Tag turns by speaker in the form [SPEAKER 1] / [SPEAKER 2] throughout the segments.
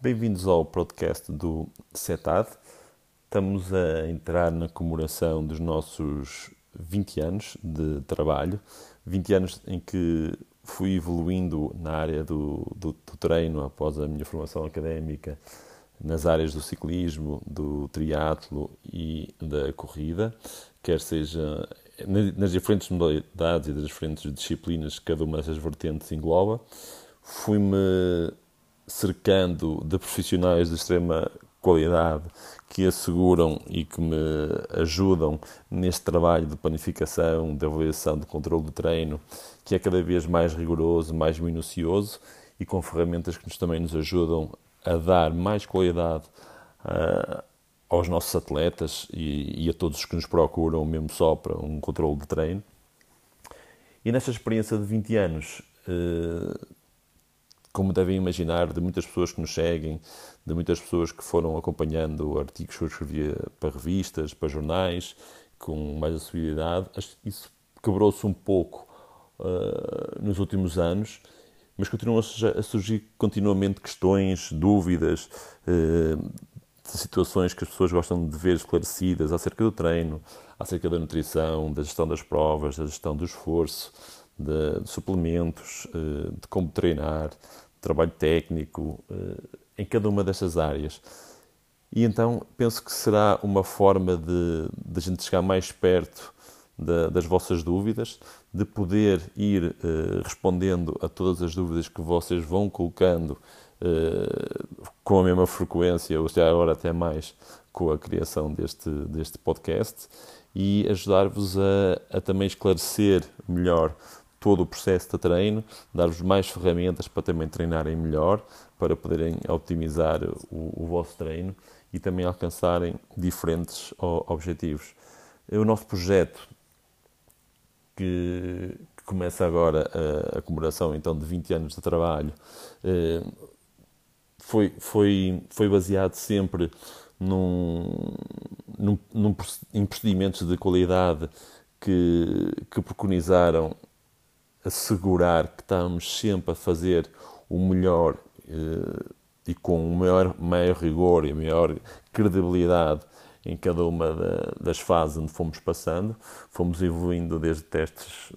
[SPEAKER 1] Bem-vindos ao podcast do CETAD. Estamos a entrar na comemoração dos nossos 20 anos de trabalho, 20 anos em que fui evoluindo na área do, do, do treino após a minha formação académica nas áreas do ciclismo, do triatlo e da corrida, quer seja nas diferentes modalidades e das diferentes disciplinas que cada uma dessas vertentes engloba. Fui-me cercando de profissionais de extrema qualidade que asseguram e que me ajudam neste trabalho de planificação, de avaliação, de controle do treino, que é cada vez mais rigoroso, mais minucioso e com ferramentas que nos, também nos ajudam a dar mais qualidade uh, aos nossos atletas e, e, a todos os que nos procuram, mesmo só para um controle de treino. E nesta experiência de 20 anos, uh, como devem imaginar, de muitas pessoas que nos seguem, de muitas pessoas que foram acompanhando artigos que eu escrevia para revistas, para jornais, com mais acessibilidade. Isso quebrou-se um pouco uh, nos últimos anos, mas continuam a surgir continuamente questões, dúvidas, uh, situações que as pessoas gostam de ver esclarecidas acerca do treino, acerca da nutrição, da gestão das provas, da gestão do esforço, de, de suplementos, uh, de como treinar, trabalho técnico, eh, em cada uma destas áreas. E então penso que será uma forma de, de a gente chegar mais perto da, das vossas dúvidas, de poder ir uh, respondendo a todas as dúvidas que vocês vão colocando com a mesma frequência, ou seja, agora até mais, com a criação deste, deste podcast e ajudar-vos a, a também esclarecer melhor todo o processo de treino, dar-vos mais ferramentas para também treinarem melhor, para poderem optimizar o, o vosso treino e também alcançarem diferentes objetivos. O nosso projeto, que, que começa agora a, a, comemoração então de 20 anos de trabalho, eh, foi, foi, foi baseado sempre num, num, num, em procedimentos de qualidade que, que preconizaram assegurar que estamos sempre a fazer o melhor eh, e com o maior, maior rigor e maior credibilidade em cada uma da, das fases onde fomos passando. Fomos evoluindo desde testes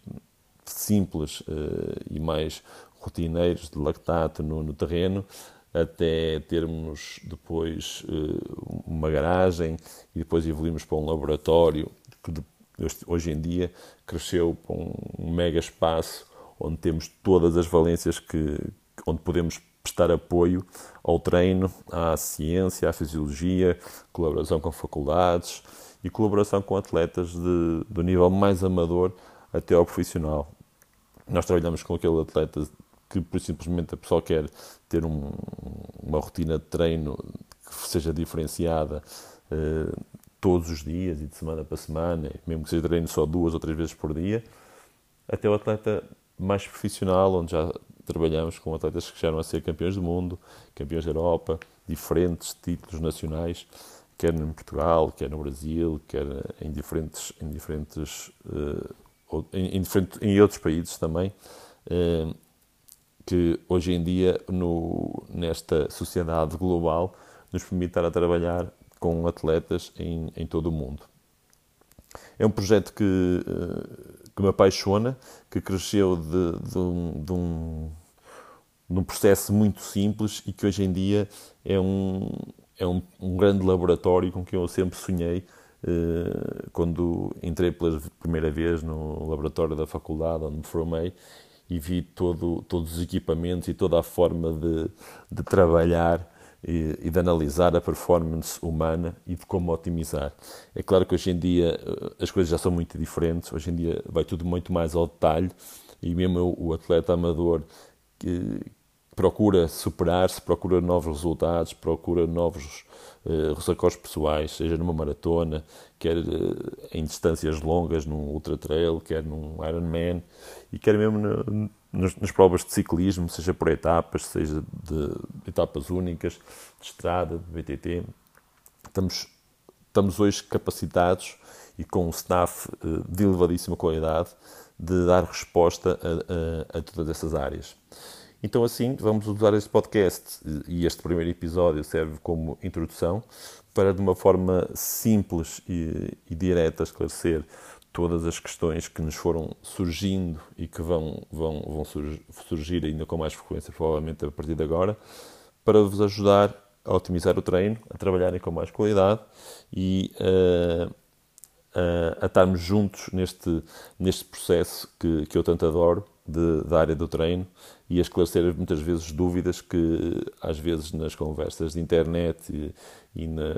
[SPEAKER 1] simples eh, e mais rotineiros de lactato no, no terreno até termos depois eh, uma garagem e depois evoluímos para um laboratório que hoje em dia cresceu para um mega espaço onde temos todas as valências que, onde podemos prestar apoio ao treino, à ciência, à fisiologia, colaboração com faculdades e colaboração com atletas de, do nível mais amador até ao profissional. Nós trabalhamos com aquele atleta que simplesmente a pessoa quer ter um, uma rotina de treino que seja diferenciada eh, todos os dias e de semana para semana, mesmo que seja treino só duas ou três vezes por dia, até o atleta mais profissional, onde já trabalhamos com atletas que chegaram a ser campeões do mundo, campeões da Europa, diferentes títulos nacionais, quer em Portugal, quer no Brasil, quer em diferentes, em diferentes, uh, em, diferentes, em outros países também, uh, que hoje em dia no, nesta sociedade global nos permite estar a trabalhar com atletas em, em todo o mundo. É um projeto que, eh, que me apaixona, que cresceu de, de, um, de, um, de um processo muito simples e que hoje em dia é um, é um, um grande laboratório com que eu sempre sonhei eh, quando entrei pela primeira vez no laboratório da faculdade onde me formei e vi todo, todos os equipamentos e toda a forma de, de trabalhar e, e, de analisar a performance humana e de como otimizar. É claro que hoje em dia eh, as coisas já são muito diferentes, hoje em dia vai tudo muito mais ao detalhe e mesmo o atleta amador que procura superar-se, procura novos resultados, procura novos uh, recordes pessoais, seja numa maratona, quer uh, em distâncias longas, num ultra trail, quer num Ironman e quer mesmo no, nas, nas, provas de ciclismo, seja por etapas, seja de etapas únicas, de estrada, de BTT. Estamos, estamos hoje capacitados e com um staff uh, de elevadíssima qualidade de dar resposta a, a, a, todas essas áreas. Então, assim, vamos usar este podcast e este primeiro episódio serve como introdução para, de uma forma simples e, e direta, esclarecer todas as questões que nos foram surgindo e que vão, vão, vão surgir ainda com mais frequência, provavelmente a partir de agora, para vos ajudar a otimizar o treino, a trabalharem com mais qualidade e uh, a, a estarmos juntos neste, neste processo que, que eu tanto adoro de, da área do treino e a esclarecer muitas vezes dúvidas que às vezes nas conversas de internet e, e na,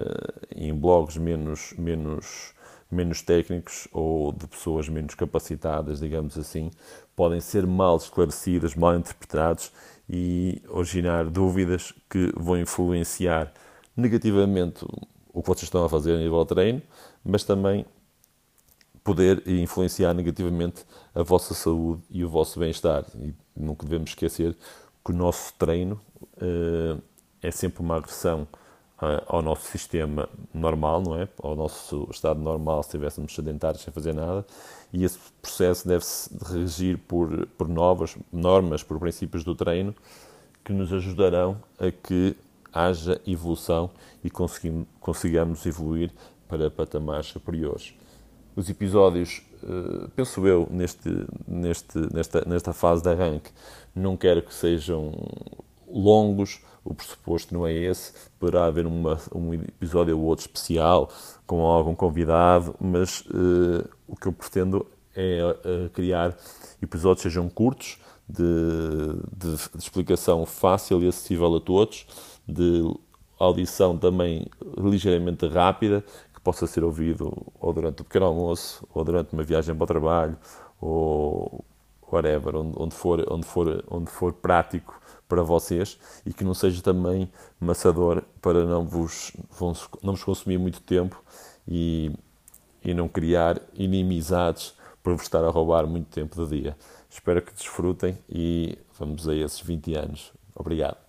[SPEAKER 1] em blogs menos, menos, menos técnicos ou de pessoas menos capacitadas, digamos assim, podem ser mal esclarecidas, mal interpretadas e originar dúvidas que vão influenciar negativamente o que vocês estão a fazer a nível de treino, mas também poder influenciar negativamente a vossa saúde e o vosso bem-estar. E nunca devemos esquecer que o nosso treino uh, é sempre uma agressão ao nosso sistema normal, não é? Ao nosso estado normal, se estivéssemos sedentários sem fazer nada. E esse processo deve-se regir por, por novas normas, por princípios do treino, que nos ajudarão a que haja evolução e consigamos evoluir para patamares superiores os episódios, uh, penso eu, neste, neste, nesta, nesta fase de arranque, não quero que sejam longos, o pressuposto não é esse. Poderá haver uma, um episódio ou outro especial com algum convidado, mas uh, o que eu pretendo é uh, criar episódios que sejam curtos, de, de, de, explicação fácil e acessível a todos, de audição também ligeiramente rápida, possa ser ouvido ou durante o pequeno almoço, ou durante uma viagem para o trabalho, ou whatever, onde, onde, for, onde, for, onde for prático para vocês e que não seja também maçador para não vos, não vos consumir muito tempo e, e não criar inimizades por vos estar a roubar muito tempo do dia. Espero que desfrutem e vamos a esses 20 anos. Obrigado.